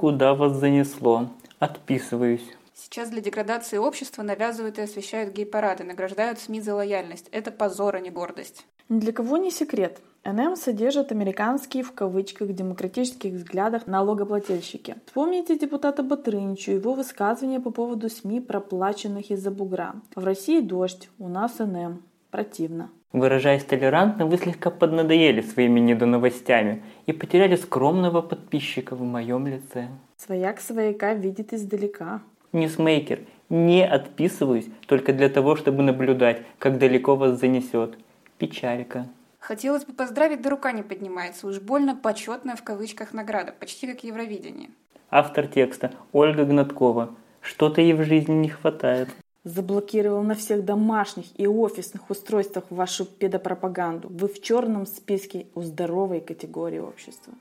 куда вас занесло. Отписываюсь. Сейчас для деградации общества навязывают и освещают гей-парады, награждают СМИ за лояльность. Это позор, а не гордость. Ни для кого не секрет. НМ содержит американские в кавычках демократических взглядах налогоплательщики. Вспомните депутата Батрыничу, его высказывания по поводу СМИ, проплаченных из-за бугра. В России дождь, у нас НМ. Противно. Выражаясь толерантно, вы слегка поднадоели своими недоновостями и потеряли скромного подписчика в моем лице. Свояк свояка видит издалека. Ньюсмейкер, не отписываюсь только для того, чтобы наблюдать, как далеко вас занесет. Печалька. Хотелось бы поздравить, да рука не поднимается. Уж больно почетная в кавычках награда, почти как Евровидение. Автор текста Ольга Гнаткова. Что-то ей в жизни не хватает. Заблокировал на всех домашних и офисных устройствах вашу педопропаганду. Вы в черном списке у здоровой категории общества.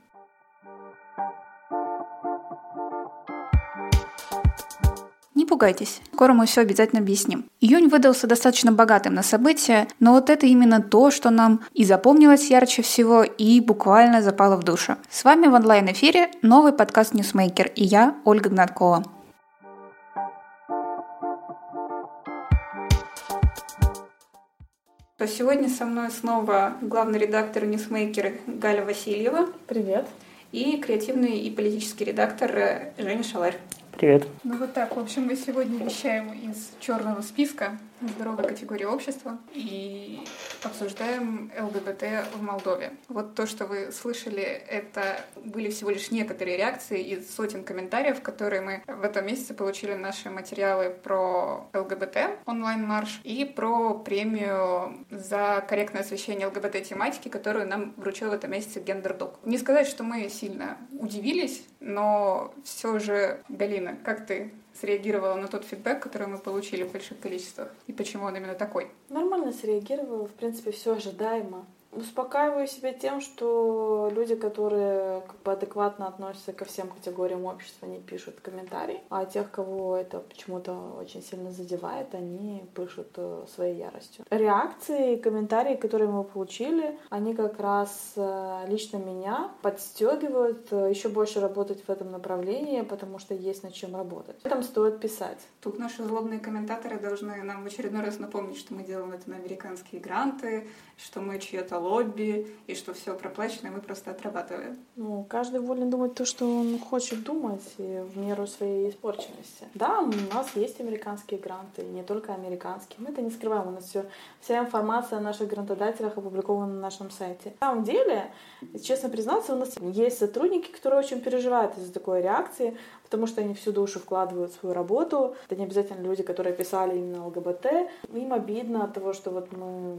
Не пугайтесь, скоро мы все обязательно объясним. Июнь выдался достаточно богатым на события, но вот это именно то, что нам и запомнилось ярче всего, и буквально запало в душу. С вами в онлайн-эфире новый подкаст «Ньюсмейкер» и я, Ольга Гнаткова. То сегодня со мной снова главный редактор «Ньюсмейкера» Галя Васильева. Привет. И креативный и политический редактор э, Женя Шаларь. Привет. Ну вот так, в общем, мы сегодня вещаем из черного списка здоровой категории общества и обсуждаем ЛГБТ в Молдове. Вот то, что вы слышали, это были всего лишь некоторые реакции из сотен комментариев, которые мы в этом месяце получили наши материалы про ЛГБТ онлайн-марш и про премию за корректное освещение ЛГБТ-тематики, которую нам вручил в этом месяце Гендердог. Не сказать, что мы сильно удивились, но все же, Галина, как ты среагировала на тот фидбэк, который мы получили в больших количествах, и почему он именно такой? Нормально среагировала, в принципе, все ожидаемо. Успокаиваю себя тем, что люди, которые как бы адекватно относятся ко всем категориям общества, не пишут комментарии, а тех, кого это почему-то очень сильно задевает, они пишут э, своей яростью. Реакции, комментарии, которые мы получили, они как раз э, лично меня подстегивают э, еще больше работать в этом направлении, потому что есть над чем работать. Там стоит писать. Тут наши злобные комментаторы должны нам в очередной раз напомнить, что мы делаем это на американские гранты, что мы чье-то лобби, и что все проплачено, и мы просто отрабатываем. Ну, каждый волен думать то, что он хочет думать, и в меру своей испорченности. Да, у нас есть американские гранты, не только американские. Мы это не скрываем, у нас все, вся информация о наших грантодателях опубликована на нашем сайте. На самом деле, честно признаться, у нас есть сотрудники, которые очень переживают из-за такой реакции, потому что они всю душу вкладывают в свою работу. Это не обязательно люди, которые писали именно ЛГБТ. Им обидно от того, что вот мы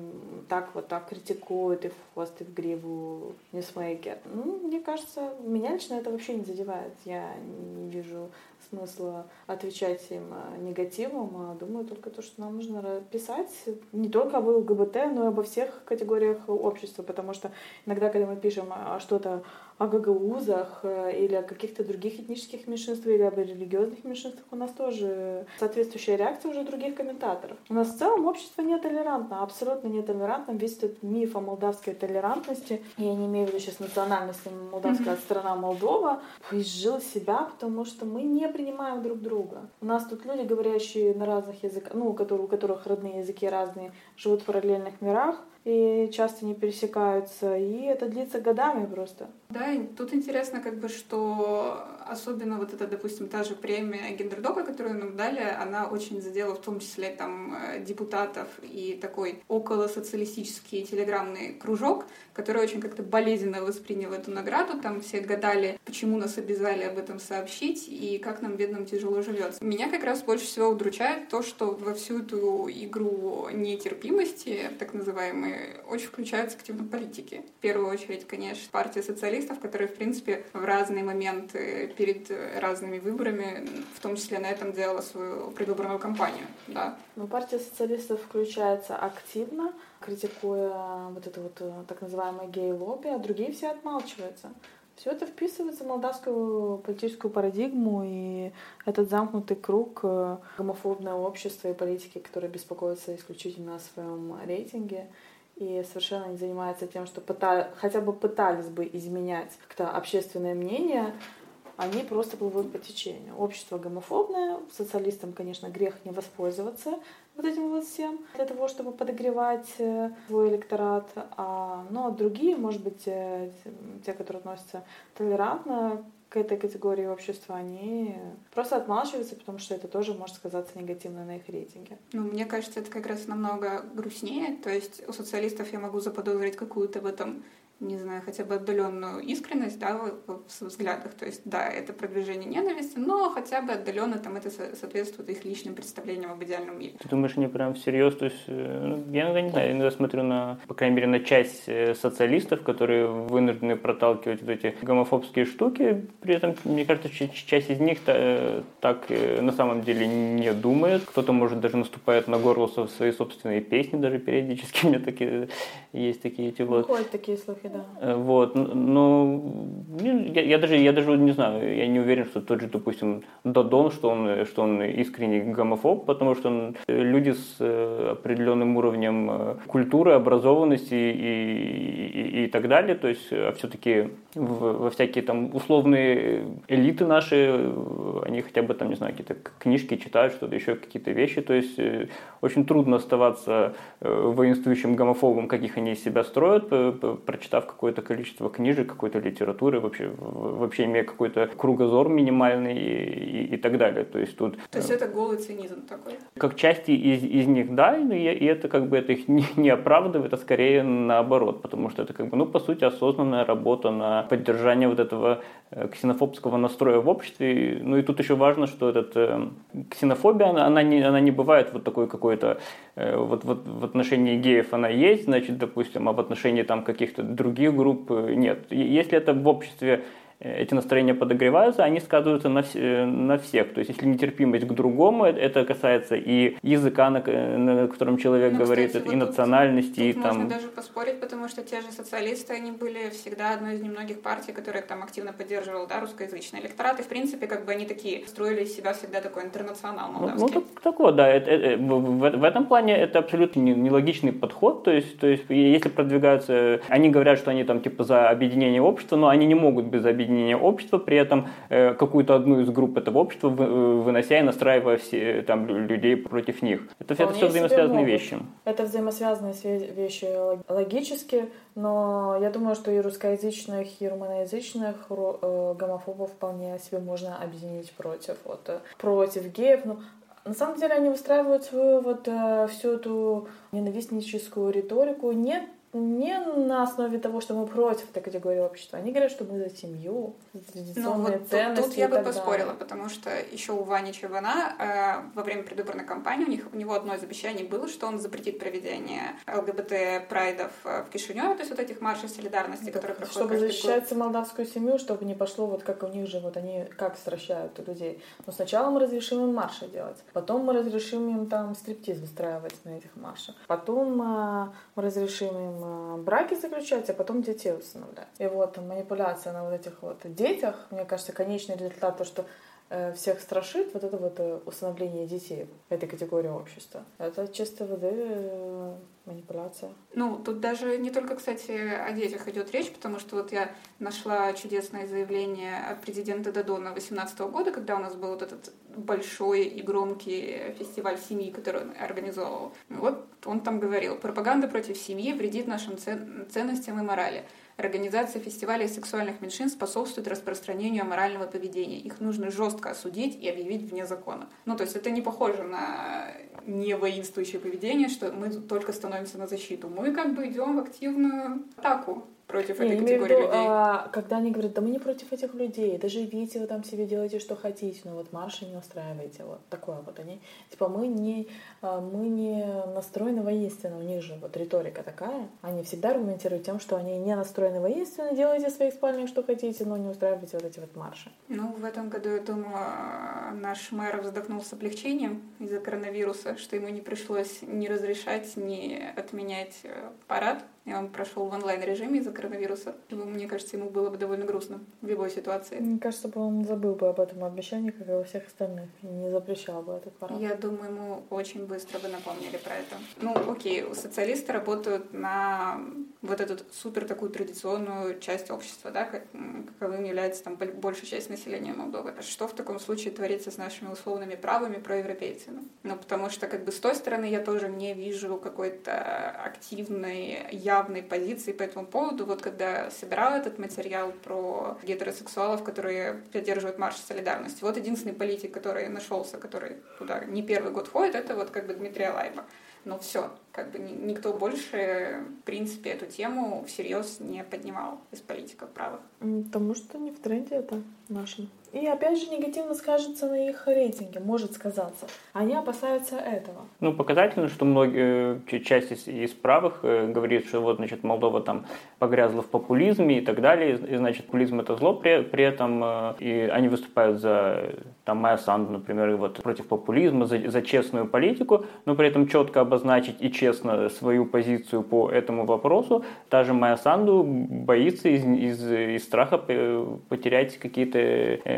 так вот так критикуют и в хвост, и в гриву ньюсмейкер. Ну, мне кажется, меня лично это вообще не задевает. Я не вижу смысла отвечать им э, негативом, а думаю только то, что нам нужно писать не только об ЛГБТ, но и обо всех категориях общества, потому что иногда, когда мы пишем а, что-то о гагаузах э, или о каких-то других этнических меньшинствах или об религиозных меньшинствах, у нас тоже соответствующая реакция уже других комментаторов. У нас в целом общество нетолерантно, абсолютно нетолерантно. Весь этот миф о молдавской толерантности, я не имею в виду сейчас национальность молдавская mm-hmm. страна Молдова, изжил себя, потому что мы не принимаем друг друга. У нас тут люди, говорящие на разных языках, ну, у которых, у которых родные языки разные, живут в параллельных мирах, и часто не пересекаются, и это длится годами просто. Да, тут интересно, как бы, что особенно вот эта, допустим, та же премия Гендердока, которую нам дали, она очень задела в том числе там э, депутатов и такой около социалистический телеграммный кружок, который очень как-то болезненно воспринял эту награду. Там все гадали, почему нас обязали об этом сообщить и как нам, бедным, тяжело живется. Меня как раз больше всего удручает то, что во всю эту игру нетерпимости, так называемые, очень включаются активно политики. В первую очередь, конечно, партия социалистов, которые, в принципе, в разные моменты перед разными выборами, в том числе на этом делала свою предвыборную кампанию. Да. Но партия социалистов включается активно, критикуя вот это вот э, так называемое гей-лобби, а другие все отмалчиваются. Все это вписывается в молдавскую политическую парадигму и этот замкнутый круг э, гомофобное общество и политики, которые беспокоятся исключительно о своем рейтинге и совершенно не занимаются тем, что пытались, хотя бы пытались бы изменять как-то общественное мнение, они просто плывут по течению. Общество гомофобное, социалистам, конечно, грех не воспользоваться вот этим вот всем для того, чтобы подогревать э, свой электорат. А, но другие, может быть, э, те, которые относятся толерантно к этой категории общества, они просто отмалчиваются, потому что это тоже может сказаться негативно на их рейтинге. Ну, мне кажется, это как раз намного грустнее. То есть у социалистов я могу заподозрить какую-то в этом не знаю, хотя бы отдаленную искренность, да, в, в взглядах. То есть, да, это продвижение ненависти, но хотя бы отдаленно там это соответствует их личным представлениям об идеальном мире. Ты думаешь, они прям всерьез? То есть, э, я иногда не знаю, я иногда смотрю на, по крайней мере, на часть э, социалистов, которые вынуждены проталкивать вот эти гомофобские штуки. При этом, мне кажется, часть из них э, так на самом деле не думает. Кто-то, может, даже наступает на горло своей собственной песни даже периодически. У меня такие есть такие эти вот. Ходят такие слухи, да. Э, вот, но я, я даже я даже не знаю, я не уверен, что тот же, допустим, Додон, что он что он искренний гомофоб, потому что он, э, люди с э, определенным уровнем культуры, образованности и, и, и так далее, то есть все-таки во всякие там условные элиты наши, они хотя бы там, не знаю, какие-то книжки читают, что-то еще какие-то вещи, то есть очень трудно оставаться воинствующим гомофобом, каких они из себя строят, прочитав какое-то количество книжек, какой-то литературы, вообще, вообще имея какой-то кругозор минимальный и, и, и так далее. То есть тут... То есть это голый цинизм такой? Как части из, из них, да, и, и это как бы это их не, не оправдывает, а скорее наоборот, потому что это как бы, ну, по сути, осознанная работа на поддержание вот этого э, ксенофобского настроя в обществе. Ну и тут еще важно, что этот э, ксенофобия, она, она, не, она не бывает вот такой какой-то, э, вот, вот в отношении геев она есть, значит, допустим, а в отношении там каких-то других групп нет. Если это в обществе эти настроения подогреваются, они сказываются на, вс- на всех. То есть, если нетерпимость к другому, это касается и языка, на, на котором человек ну, говорит, кстати, и вот национальности. Тут, и там... можно даже поспорить, потому что те же социалисты, они были всегда одной из немногих партий, которая там активно поддерживала да, русскоязычный электорат. И, в принципе, как бы они такие строили из себя всегда такой интернационал молдавский. Ну, ну так, такое, да. Это, это, в, в этом плане это абсолютно нелогичный подход. То есть, то есть, если продвигаются... Они говорят, что они там типа за объединение общества, но они не могут без объединения объединения общества, при этом э, какую-то одну из групп этого общества э, вынося и настраивая все, там, людей против них. Это, это все взаимосвязанные вещи. Это взаимосвязанные вещи логически, но я думаю, что и русскоязычных, и румыноязычных э, гомофобов вполне себе можно объединить против, вот, против геев. Ну, на самом деле они выстраивают свою вот всю эту ненавистническую риторику не не на основе того, что мы против этой категории общества. Они говорят, что мы за семью, за традиционные ну, вот ценности. Тут, тут я бы поспорила, далее. потому что еще у Вани Чевана э, во время предвыборной кампании у, них, у него одно из обещаний было, что он запретит проведение ЛГБТ-прайдов э, в Кишиневе, то есть вот этих маршей солидарности, да, которые проходят Чтобы защищать год. молдавскую семью, чтобы не пошло вот как у них же, вот они как стращают людей. Но сначала мы разрешим им марши делать, потом мы разрешим им там стриптиз выстраивать на этих маршах, потом э, мы разрешим им браки заключать, а потом детей усыновлять. И вот манипуляция на вот этих вот детях, мне кажется, конечный результат то, что э, всех страшит вот это вот э, усыновление детей этой категории общества. Это чисто воды манипуляция. Ну, тут даже не только, кстати, о детях идет речь, потому что вот я нашла чудесное заявление от президента Дадона 2018 года, когда у нас был вот этот большой и громкий фестиваль семьи, который он организовывал. Вот он там говорил, пропаганда против семьи вредит нашим ценностям и морали. Организация фестивалей сексуальных меньшинств способствует распространению аморального поведения. Их нужно жестко осудить и объявить вне закона. Ну, то есть это не похоже на не воинствующее поведение, что мы только становимся на защиту. Мы как бы идем в активную атаку против этой категории виду, людей. А, когда они говорят, да мы не против этих людей, да живите вы там себе, делайте что хотите, но вот марши не устраивайте, вот такое вот они. Типа мы не, а, мы не настроены воинственно, у них же вот риторика такая, они всегда аргументируют тем, что они не настроены воинственно, делайте в своих спальнях что хотите, но не устраивайте вот эти вот марши. Ну, в этом году, я думаю, наш мэр вздохнул с облегчением из-за коронавируса, что ему не пришлось ни разрешать, ни отменять э, парад и он прошел в онлайн-режиме из-за коронавируса. Мне кажется, ему было бы довольно грустно в любой ситуации. Мне кажется, бы он забыл бы об этом обещании, как и у всех остальных, и не запрещал бы этот парад. Я думаю, ему очень быстро бы напомнили про это. Ну, окей, социалисты работают на вот эту супер такую традиционную часть общества, да, как, каковым является там большая часть населения Молдовы. Что в таком случае творится с нашими условными правами проевропейцами? Ну, потому что как бы с той стороны я тоже не вижу какой-то активной, явной позиции по этому поводу. Вот когда собирал этот материал про гетеросексуалов, которые поддерживают марш солидарности, вот единственный политик, который нашелся, который туда не первый год ходит, это вот как бы Дмитрий Лайба. Но все, как бы никто больше, в принципе, эту тему всерьез не поднимал из политиков правых. Потому что не в тренде это нашим. И опять же негативно скажется на их рейтинге, может сказаться. Они опасаются этого. Ну, показательно, что многие, э, часть из, из правых э, говорит, что вот, значит, Молдова там погрязла в популизме и так далее, и, значит, популизм это зло, при, при этом э, и они выступают за, там, Майя Санду, например, вот, против популизма, за, за честную политику, но при этом четко обозначить и честно свою позицию по этому вопросу. Та же Майя Санду боится из, из, из страха потерять какие-то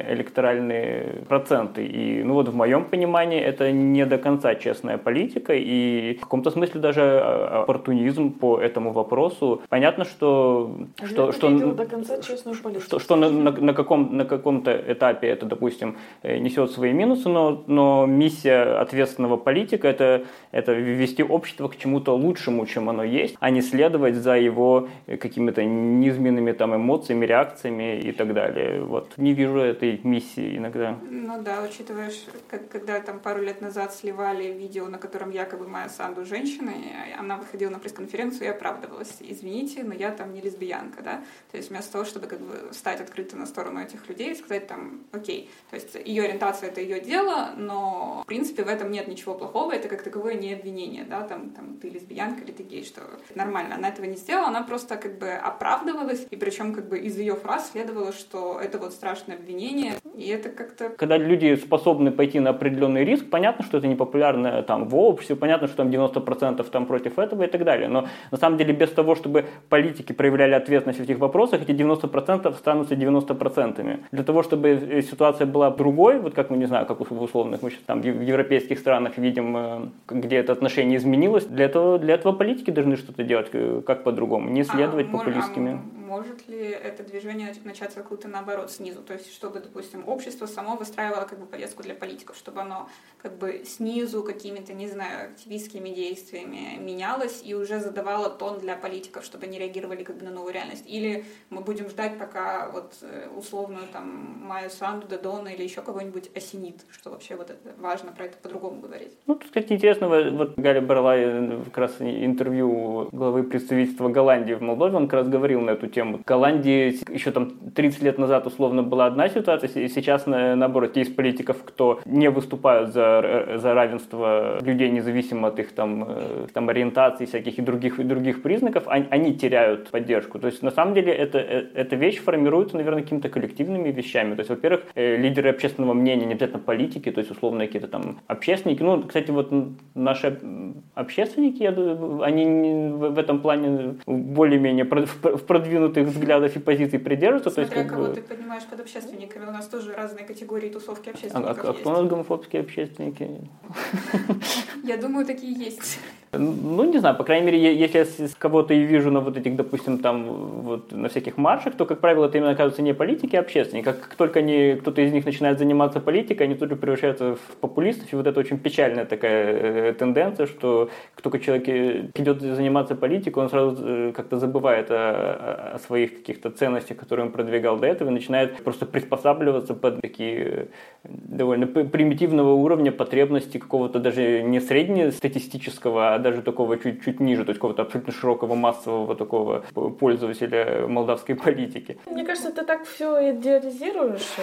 электоральные проценты. И, ну вот в моем понимании, это не до конца честная политика, и в каком-то смысле даже а, оппортунизм по этому вопросу. Понятно, что... А что, что, до конца честную политику. Что, что на, на, на, каком, на каком-то этапе это, допустим, э, несет свои минусы, но, но миссия ответственного политика это, это вести общество к чему-то лучшему, чем оно есть, а не следовать за его какими-то низменными там эмоциями, реакциями и так далее. Вот не вижу этой миссии иногда. Ну да, учитывая, как, когда там пару лет назад сливали видео, на котором якобы Майя Санду женщина, она выходила на пресс-конференцию и оправдывалась. Извините, но я там не лесбиянка, да? То есть вместо того, чтобы как бы стать открыто на сторону этих людей и сказать там, окей, то есть ее ориентация — это ее дело, но в принципе в этом нет ничего плохого, это как таковое не обвинение, да, там, там ты лесбиянка или ты гей, что нормально. Она этого не сделала, она просто как бы оправдывалась, и причем как бы из ее фраз следовало, что это вот страшное обвинение, и это как-то... Когда люди способны пойти на определенный риск, понятно, что это не популярно там в обществе, понятно, что там 90% там против этого и так далее, но на самом деле без того, чтобы политики проявляли ответственность в этих вопросах, эти 90% останутся 90%. Для того, чтобы ситуация была другой, вот как мы, не знаю, как в условных, мы сейчас там в европейских странах видим, э, где это отношение изменилось, для этого, для этого политики должны что-то делать, э, как по-другому, не следовать а, популистскими. А может ли это движение начаться откуда-то наоборот снизу? То есть, чтобы, допустим, общество само выстраивало как бы повестку для политиков, чтобы оно как бы снизу какими-то, не знаю, активистскими действиями менялось и уже задавало тон для политиков, чтобы они реагировали как бы на новую реальность. Или мы будем ждать, пока вот э, условную там Майю Санду, Дадона или еще кого-нибудь осенит, что вообще вот это важно про это по-другому говорить. Ну, тут, кстати, интересно, вот Галя брала как раз интервью главы представительства Голландии в Молдове, он как раз говорил на эту тему, В Голландии еще там 30 лет назад условно была одна ситуация, и сейчас наоборот есть политиков, кто не выступают за, за равенство людей независимо от их там, э, там ориентаций всяких и других, и других признаков, они, они теряют поддержку. То есть на самом деле это, э, эта вещь формируется, наверное, какими-то коллективными вещами. То есть, во-первых, э, лидеры общественного мнения, не обязательно политики, то есть условно какие-то там общественники. Ну, кстати, вот наши общественники, я, они в этом плане более-менее в продвинутых продвинутых взглядов и позиций придерживаться. Смотря то есть, кого бы... ты понимаешь под общественниками. У нас тоже разные категории тусовки общественников А, а, а кто у нас гомофобские общественники? Я думаю, такие есть. Ну, не знаю, по крайней мере, если я кого-то и вижу на вот этих, допустим, там, вот на всяких маршах, то, как правило, это именно оказывается не политики, а общественники. Как, как только они, кто-то из них начинает заниматься политикой, они тут же превращаются в популистов, и вот это очень печальная такая э, тенденция, что как только человек э, идет заниматься политикой, он сразу э, как-то забывает о, о своих каких-то ценностях, которые он продвигал до этого, и начинает просто приспосабливаться под такие довольно примитивного уровня потребности какого-то даже не среднестатистического, а даже такого чуть-чуть ниже, то есть какого-то абсолютно широкого массового такого пользователя молдавской политики. Мне кажется, ты так все идеализируешь.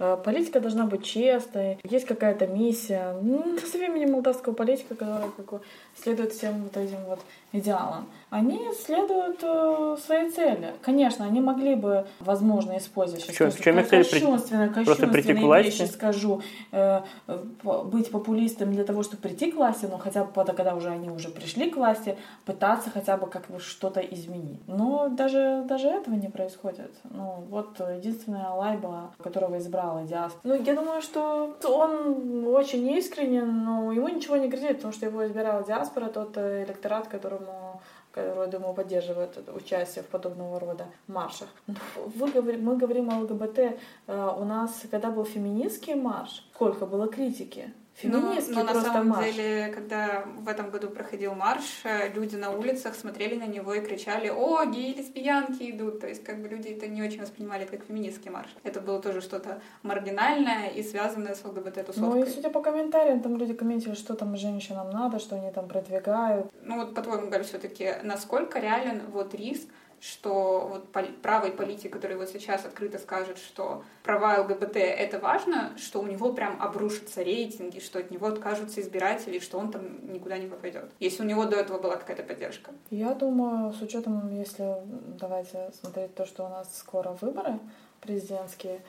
Э, политика должна быть честной, есть какая-то миссия. Ну, назови мне молдавского политика, который как, следует всем вот этим вот идеалам. Они следуют э, своей цели. Конечно, они могли бы, возможно, использовать сейчас в чем цель? кощунственные, кощунственные вещи, скажу, э, быть популистом для того, чтобы прийти к власти, но хотя бы когда уже они уже пришли к власти, пытаться хотя бы как бы что-то изменить. Но даже, даже этого не происходит. Ну, вот единственная лайба, которого избрала диаспора. Ну, я думаю, что он очень искренен, но ему ничего не грозит, потому что его избирала диаспора, тот электорат, которому который, думаю, поддерживает участие в подобного рода маршах. Вы, мы говорим о ЛГБТ. Э, у нас, когда был феминистский марш, сколько было критики? Феминистский но, но на самом марш. деле, когда в этом году проходил марш, э, люди на улицах смотрели на него и кричали «О, геи лесбиянки идут!» То есть как бы люди это не очень воспринимали как феминистский марш. Это было тоже что-то маргинальное и связанное с ЛГБТ-тусовкой. Ну и судя по комментариям, там люди комментируют, что там женщинам надо, что они там продвигают. Ну вот по-твоему, Галь, все таки насколько реален вот риск что вот правый политик, который вот сейчас открыто скажет, что права ЛГБТ — это важно, что у него прям обрушатся рейтинги, что от него откажутся избиратели, что он там никуда не попадет. Если у него до этого была какая-то поддержка. Я думаю, с учетом, если давайте смотреть то, что у нас скоро выборы президентские,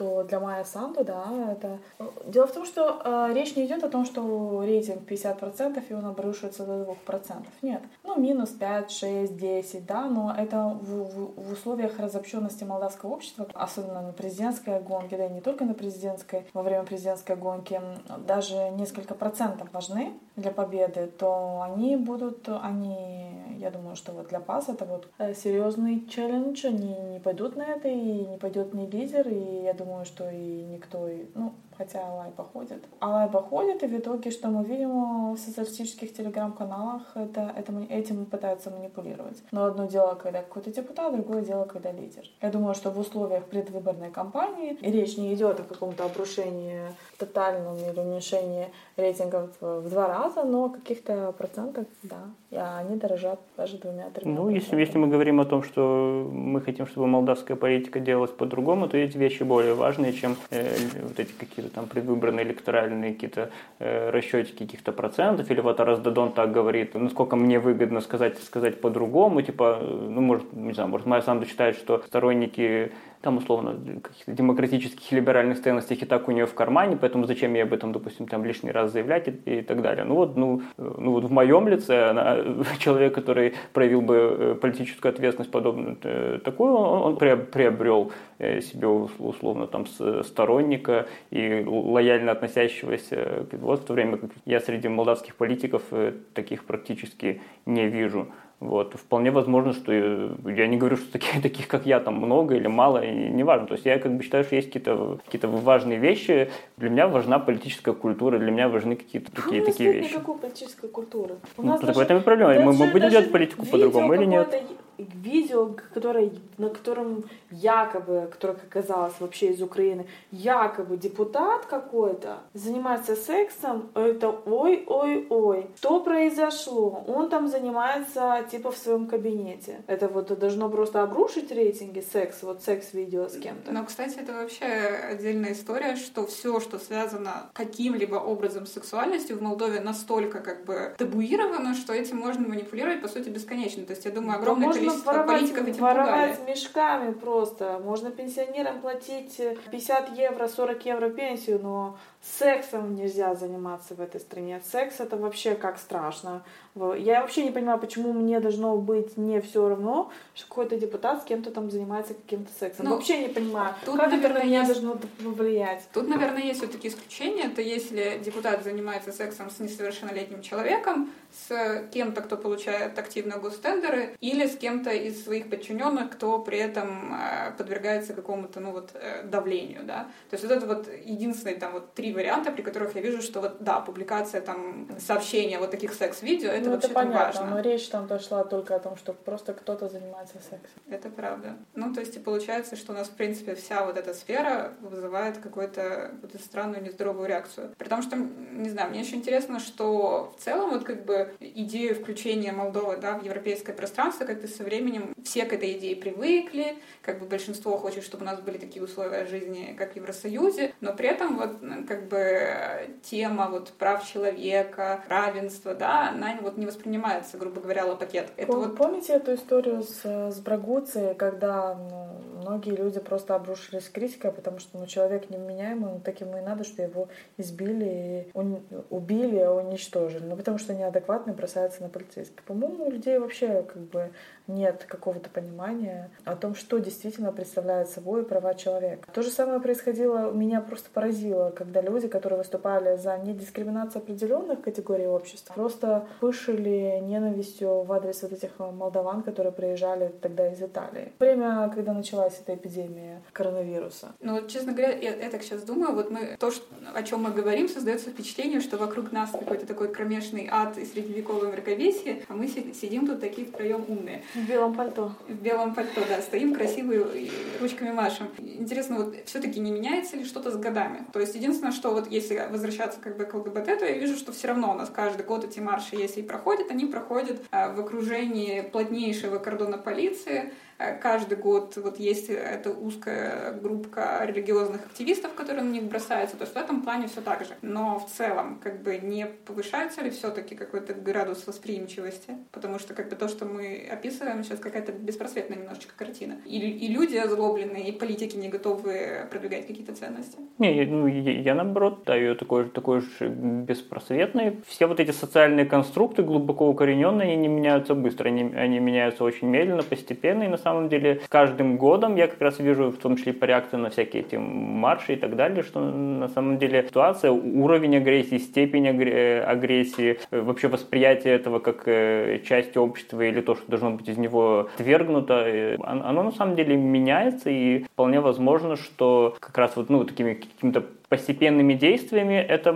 то для Майя Санду, да, это... Дело в том, что э, речь не идет о том, что рейтинг 50% и он обрушивается до 2%. Нет. Ну, минус 5, 6, 10, да, но это в, в, в условиях разобщенности молдавского общества, особенно на президентской гонке, да и не только на президентской, во время президентской гонки, даже несколько процентов важны для победы, то они будут, они, я думаю, что вот для ПАС это вот э, серьезный челлендж, они не пойдут на это, и не пойдет ни лидер, и я думаю, думаю, что и никто, ну, хотя Алай походит. Алай походит, и в итоге, что мы видим в социалистических телеграм-каналах, это, это, этим пытаются манипулировать. Но одно дело, когда какой-то депутат, другое дело, когда лидер. Я думаю, что в условиях предвыборной кампании речь не идет о каком-то обрушении тотальном или уменьшении рейтингов в два раза, но о каких-то процентах, да, и они дорожат даже двумя-тремя. Ну, если, если мы говорим о том, что мы хотим, чтобы молдавская политика делалась по-другому, то эти вещи более важные, чем э, вот эти какие-то там предвыборные электоральные какие-то э, расчетики каких-то процентов, или вот Арас Дадон так говорит, насколько мне выгодно сказать, сказать по-другому, типа, э, ну, может, не знаю, может, Майя Санду считает, что сторонники там, условно, каких-то демократических либеральных ценностей и так у нее в кармане, поэтому зачем ей об этом, допустим, там лишний раз заявлять и, и так далее. Ну вот, ну, ну вот в моем лице она, человек, который проявил бы э, политическую ответственность подобную э, такую, он, он приобрел э, себе условно там сторонника и лояльно относящегося вот в то время как я среди молдавских политиков таких практически не вижу. Вот. Вполне возможно, что я не говорю, что таких, таких, как я, там много или мало, и не важно. То есть я как бы считаю, что есть какие-то какие важные вещи. Для меня важна политическая культура, для меня важны какие-то такие, такие вещи. Нет никакой политической культуры. У ну, нас даже, в этом и проблема. Мы, мы будем делать политику по-другому или нет? Видео, которое, на котором якобы, которое оказалось вообще из Украины, якобы депутат какой-то занимается сексом, это ой-ой-ой, что произошло? Он там занимается типа в своем кабинете. Это вот должно просто обрушить рейтинги секс, вот секс-видео с кем-то. Но, кстати, это вообще отдельная история, что все, что связано каким-либо образом с сексуальностью в Молдове настолько как бы табуировано, что этим можно манипулировать, по сути, бесконечно. То есть, я думаю, огромное количество количество воровать, политиков этим воровать пугали. мешками просто. Можно пенсионерам платить 50 евро, 40 евро пенсию, но сексом нельзя заниматься в этой стране. Секс это вообще как страшно. Я вообще не понимаю, почему мне должно быть не все равно, что какой-то депутат с кем-то там занимается каким-то сексом. Ну, вообще не понимаю, тут, как наверное, это на меня есть... должно повлиять. Тут, наверное, есть все-таки исключение. Это если депутат занимается сексом с несовершеннолетним человеком, с кем-то, кто получает активно гостендеры, или с кем-то из своих подчиненных, кто при этом э, подвергается какому-то ну, вот, э, давлению. Да? То есть вот это вот единственные там вот три варианта, при которых я вижу, что вот да, публикация там сообщения вот таких секс-видео, это ну, вообще это понятно, важно. но речь там дошла только о том, что просто кто-то занимается сексом. Это правда. Ну, то есть и получается, что у нас, в принципе, вся вот эта сфера вызывает какую-то вот странную нездоровую реакцию. При том, что, не знаю, мне еще интересно, что в целом вот как бы идею включения Молдовы да, в европейское пространство как-то со временем все к этой идее привыкли, как бы большинство хочет, чтобы у нас были такие условия жизни, как в Евросоюзе, но при этом вот как бы тема вот прав человека, равенства, да, она вот не воспринимается, грубо говоря, пакет. Это вот... Помните эту историю с, с Брагуцией, когда ну, многие люди просто обрушились критикой, потому что ну, человек невменяемый, ну, таким и надо, что его избили, и un... убили, уничтожили. Ну, потому что неадекватный бросается на полицейских. По-моему, у людей вообще как бы нет какого-то понимания о том, что действительно представляет собой права человека. То же самое происходило, меня просто поразило, когда люди, которые выступали за недискриминацию определенных категорий общества, просто пышили ненавистью в адрес вот этих молдаван, которые приезжали тогда из Италии. Время, когда началась эта эпидемия коронавируса. Ну, честно говоря, я, я так сейчас думаю, вот мы, то, что, о чем мы говорим, создается впечатление, что вокруг нас какой-то такой кромешный ад и средневековое мракобесие, а мы сидим тут такие втроем умные. В белом пальто. В белом пальто, да, стоим красивые ручками машем. Интересно, вот все-таки не меняется ли что-то с годами? То есть единственное, что вот если возвращаться как бы к ЛГБТ, то я вижу, что все равно у нас каждый год эти марши, если и проходят, они проходят а, в окружении плотнейшего кордона полиции, каждый год вот есть эта узкая группа религиозных активистов, которые на них бросаются. То есть в этом плане все так же. Но в целом, как бы не повышается ли все-таки какой-то градус восприимчивости? Потому что как бы то, что мы описываем сейчас, какая-то беспросветная немножечко картина. И, и люди озлобленные, и политики не готовы продвигать какие-то ценности. Не, ну, я, я наоборот даю такой, такой же беспросветный. Все вот эти социальные конструкты глубоко укорененные, они не меняются быстро, они, они меняются очень медленно, постепенно, и на самом самом деле каждым годом я как раз вижу, в том числе по реакции на всякие эти марши и так далее, что на самом деле ситуация, уровень агрессии, степень агрессии, вообще восприятие этого как э, части общества или то, что должно быть из него отвергнуто, э, оно на самом деле меняется и вполне возможно, что как раз вот ну, такими какими-то постепенными действиями это,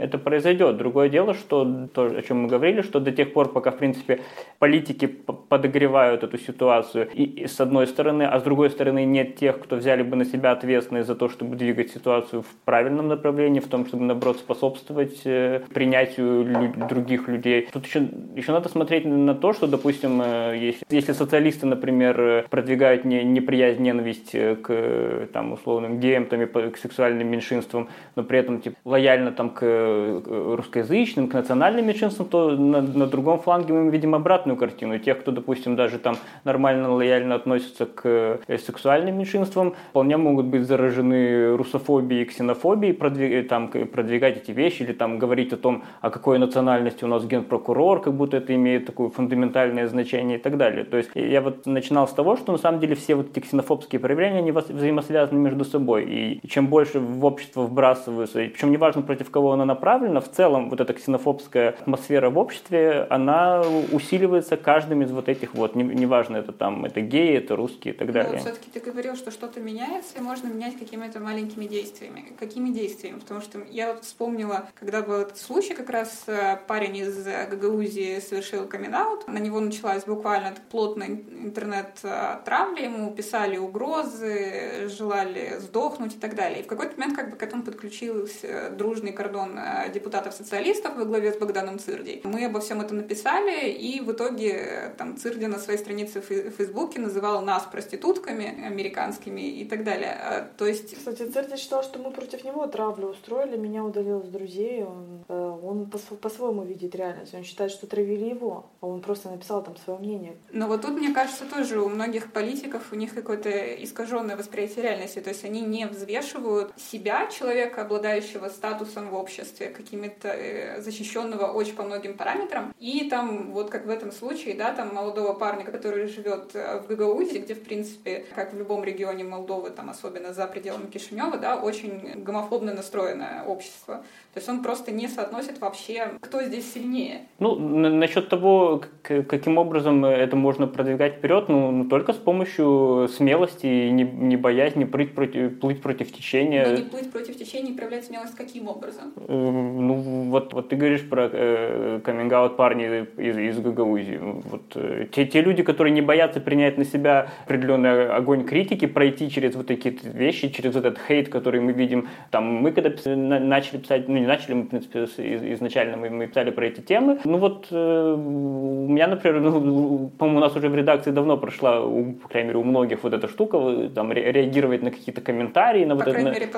это произойдет. Другое дело, что то, о чем мы говорили, что до тех пор, пока, в принципе, политики подогревают эту ситуацию, и, и с одной стороны, а с другой стороны нет тех, кто взяли бы на себя ответственность за то, чтобы двигать ситуацию в правильном направлении, в том, чтобы, наоборот, способствовать э, принятию лю- других людей. Тут еще, еще надо смотреть на то, что, допустим, э, если, если социалисты, например, продвигают не, неприязнь, ненависть к, там, условным геям, там, и к сексуальным меньшинствам, меньшинствам, но при этом типа, лояльно там, к русскоязычным, к национальным меньшинствам, то на, на другом фланге мы видим обратную картину. Тех, кто, допустим, даже там нормально, лояльно относится к э, сексуальным меньшинствам, вполне могут быть заражены русофобией, ксенофобией, продвиг, там, продвигать эти вещи или там говорить о том, о какой национальности у нас генпрокурор, как будто это имеет такое фундаментальное значение и так далее. То есть я вот начинал с того, что на самом деле все вот эти ксенофобские проявления, они взаимосвязаны между собой. И чем больше в обществе общество вбрасываются, и причем неважно против кого она направлена, в целом вот эта ксенофобская атмосфера в обществе, она усиливается каждым из вот этих вот, неважно это там, это геи, это русские и так далее. Но все-таки ты говорил, что что-то меняется, и можно менять какими-то маленькими действиями. Какими действиями? Потому что я вот вспомнила, когда был этот случай, как раз э, парень из Гагаузии совершил камин на него началась буквально плотная интернет-травля, ему писали угрозы, желали сдохнуть и так далее. И в какой-то момент как бы к этому подключился дружный кордон э, депутатов-социалистов во главе с Богданом Цирдей. Мы обо всем этом написали, и в итоге э, там Цирди на своей странице в Фейсбуке называл нас проститутками американскими и так далее. А, то есть... Кстати, Цирди считал, что мы против него травлю устроили, меня удалил с друзей, он, э, он по-своему видит реальность, он считает, что травили его, а он просто написал там свое мнение. Но вот тут, мне кажется, тоже у многих политиков у них какое-то искаженное восприятие реальности, то есть они не взвешивают себя человека, обладающего статусом в обществе, какими-то э, защищенного очень по многим параметрам. И там, вот как в этом случае, да, там молодого парня, который живет э, в Гагаузе, где, в принципе, как в любом регионе Молдовы, там особенно за пределами Кишинева, да, очень гомофобно настроенное общество. То есть он просто не соотносит вообще, кто здесь сильнее. Ну, насчет того, каким образом это можно продвигать вперед, ну, ну только с помощью смелости, не, не боясь, не плыть против, плыть против течения. Но не плыть против течения и проявлять смелость каким образом? Э, ну, вот, вот ты говоришь про э, каминг-аут парней из, из Гагаузии. Вот, э, те, те люди, которые не боятся принять на себя определенный огонь критики, пройти через вот такие вещи, через вот этот хейт, который мы видим. Там, мы когда начали писать, ну, не начали, мы, в принципе, изначально мы, мы писали про эти темы. Ну вот э, у меня, например, ну, по-моему, у нас уже в редакции давно прошла, у, по крайней мере, у многих вот эта штука, там реагировать на какие-то комментарии, на, по вот, это, мере,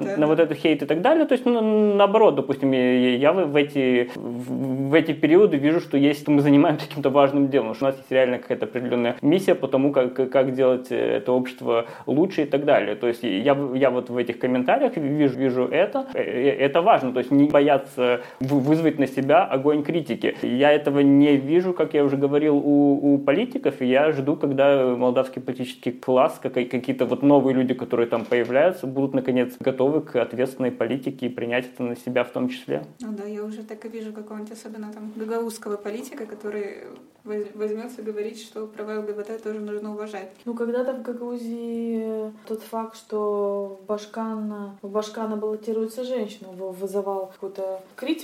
на, на вот этот хейт и так далее. То есть, ну, наоборот, допустим, я, я в, эти, в, в эти периоды вижу, что есть, мы занимаемся каким-то важным делом, что у нас есть реально какая-то определенная миссия по тому, как, как делать это общество лучше и так далее. То есть я, я вот в этих комментариях вижу, вижу это. Э, э, это важно, то есть не бояться вызвать на себя огонь критики. Я этого не вижу, как я уже говорил, у, у политиков, и я жду, когда молдавский политический класс, какие-то вот новые люди, которые там появляются, будут наконец готовы к ответственной политике и принять это на себя в том числе. Ну да, я уже так и вижу какого-нибудь особенно там гагаузского политика, который возьмется говорить, что права ЛГБТ тоже нужно уважать. Ну, когда-то в Гагаузии тот факт, что Башкан, в Башкана баллотируется женщина, вызывал какую-то критику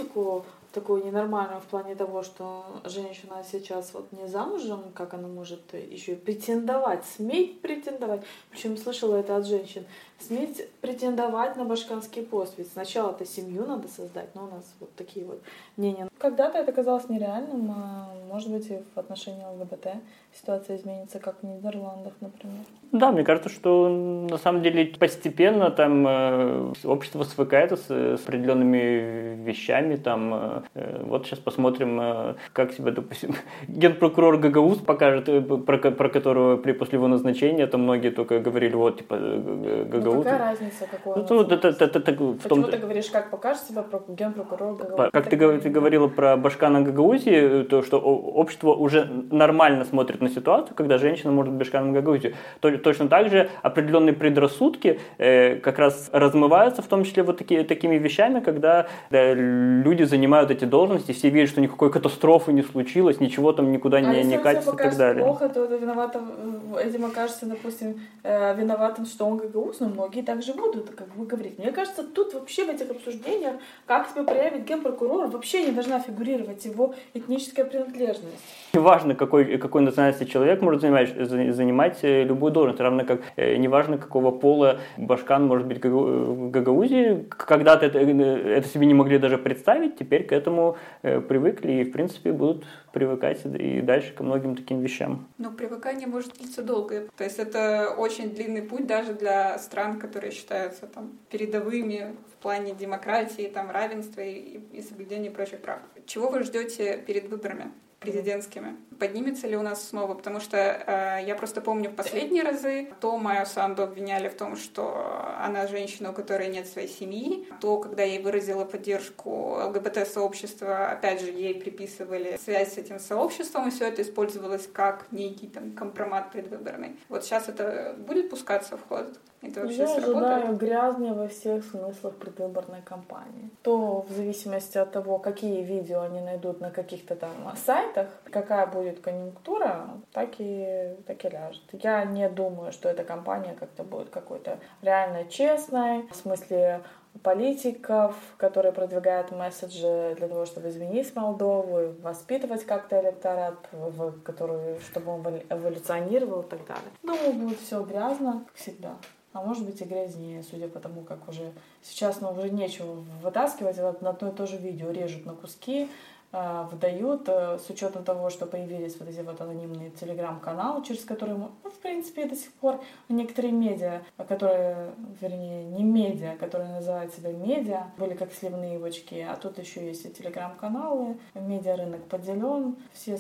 такую ненормальную в плане того, что женщина сейчас вот не замужем, как она может еще и претендовать, сметь претендовать. Причем слышала это от женщин. Сметь претендовать на башканский пост. Ведь сначала-то семью надо создать, но у нас вот такие вот мнения. Когда-то это казалось нереальным, а может быть и в отношении ЛГБТ ситуация изменится, как в Нидерландах, например. Да, мне кажется, что на самом деле постепенно там э, общество свыкается с, с определенными вещами. Там, э, вот сейчас посмотрим, э, как себя, допустим, генпрокурор Гагауз покажет, про, про которого при, после его назначения там многие только говорили, вот, типа, э, Ну, какая разница, какой ну, ну, это, это, это, это, в Почему том... ты говоришь, как покажет себя генпрокурор Гагауз? Как ты, ты говорила про Башкана Гагаузии, то, что общество уже нормально смотрит на ситуацию, когда женщина может быть Башканом Гагаузии. То, точно так же определенные предрассудки э, как раз размываются, в том числе вот такие, такими вещами, когда да, люди занимают эти должности, все видят, что никакой катастрофы не случилось, ничего там никуда а не, не катится и так далее. плохо, то виноватым, этим окажется, допустим, э, виноватым, что он гагауз, но многие также будут, как вы говорите. Мне кажется, тут вообще в этих обсуждениях, как себя проявит генпрокурор, вообще не должна фигурировать его этническая принадлежность. Неважно, какой, какой национальности человек может занимать, занимать э, любую должность, равно как э, неважно, какого пола башкан может быть в Гагаузии. Когда-то это, э, это себе не могли даже представить, теперь к этому привыкли и, в принципе, будут привыкать и дальше ко многим таким вещам. Но привыкание может длиться долго. То есть это очень длинный путь даже для стран, которые считаются там передовыми в плане демократии, там, равенства и, и соблюдения прочих прав. Чего вы ждете перед выборами? президентскими. Поднимется ли у нас снова? Потому что э, я просто помню в последние разы, то Майю Санду обвиняли в том, что она женщина, у которой нет своей семьи, то, когда ей выразила поддержку ЛГБТ-сообщества, опять же, ей приписывали связь с этим сообществом, и все это использовалось как некий там компромат предвыборный. Вот сейчас это будет пускаться в ход? Это вообще Я сработает? ожидаю грязня во всех смыслах предвыборной кампании. То в зависимости от того, какие видео они найдут на каких-то там сайтах, какая будет конъюнктура, так и, так и ляжет. Я не думаю, что эта кампания как-то будет какой-то реально честной, в смысле политиков, которые продвигают месседжи для того, чтобы изменить Молдову, воспитывать как-то электорат, в который, чтобы он эволюционировал и так далее. Думаю, будет все грязно, как всегда а может быть и грязнее, судя по тому, как уже сейчас ну, уже нечего вытаскивать, на одно и то же видео режут на куски, выдают э, с учетом того, что появились вот эти вот анонимные телеграм-каналы, через которые, ну, в принципе, до сих пор некоторые медиа, которые, вернее, не медиа, которые называют себя медиа, были как сливные бочки, а тут еще есть и телеграм-каналы, медиа-рынок поделен, все,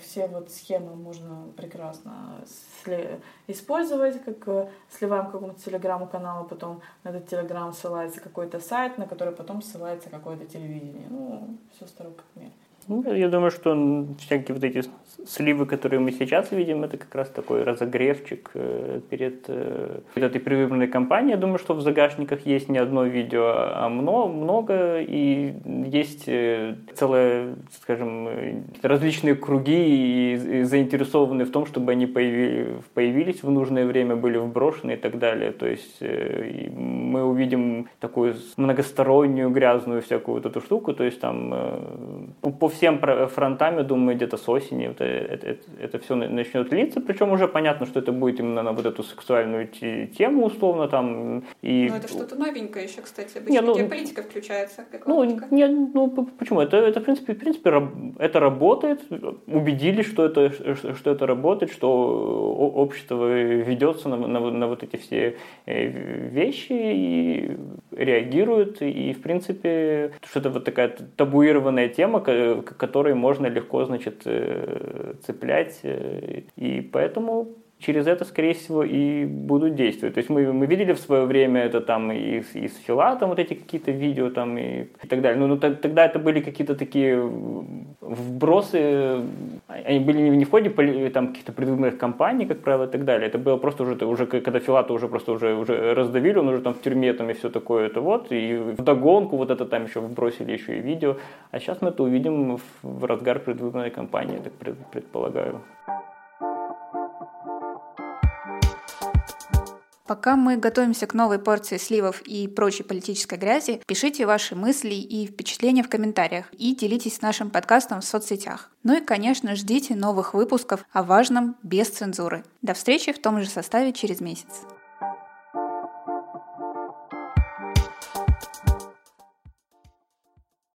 все вот схемы можно прекрасно использовать, как э, сливаем какому-то телеграм-каналу, потом на этот телеграм ссылается какой-то сайт, на который потом ссылается какое-то телевидение. Ну, все старое как мир. Ну, я думаю, что всякие вот эти сливы, которые мы сейчас видим, это как раз такой разогревчик э, перед, э, перед этой предвыборной кампанией. Я думаю, что в загашниках есть не одно видео, а много, много и есть э, целое, скажем, различные круги и, заинтересованные в том, чтобы они появи, появились в нужное время, были вброшены и так далее. То есть мы увидим такую многостороннюю грязную всякую вот эту штуку, то есть там по всем фронтам, я думаю, где-то с осени это, это, это, это все начнет литься. Причем уже понятно, что это будет именно на вот эту сексуальную тему, условно, там. И... Ну, это что-то новенькое еще, кстати. Обычно не, ну, геополитика включается. Ну, не, ну, почему? Это, это, в принципе, в принципе, это работает. Убедились, что это, что это работает, что общество ведется на, на, на вот эти все э, вещи и реагирует. И, в принципе, что это вот такая табуированная тема, которой можно легко, значит, э, цеплять. Э, и поэтому через это, скорее всего, и будут действовать. То есть мы, мы видели в свое время это там и, и с Филатом вот эти какие-то видео там и, и так далее. Но, ну, тогда это были какие-то такие вбросы, они были не, в ходе там каких-то предвыборных кампаний, как правило, и так далее. Это было просто уже, уже когда Филата уже просто уже, уже раздавили, он уже там в тюрьме там и все такое, это вот, и в догонку вот это там еще вбросили еще и видео. А сейчас мы это увидим в, разгар предвыборной кампании, так предполагаю. Пока мы готовимся к новой порции сливов и прочей политической грязи, пишите ваши мысли и впечатления в комментариях и делитесь нашим подкастом в соцсетях. Ну и, конечно, ждите новых выпусков о важном без цензуры. До встречи в том же составе через месяц.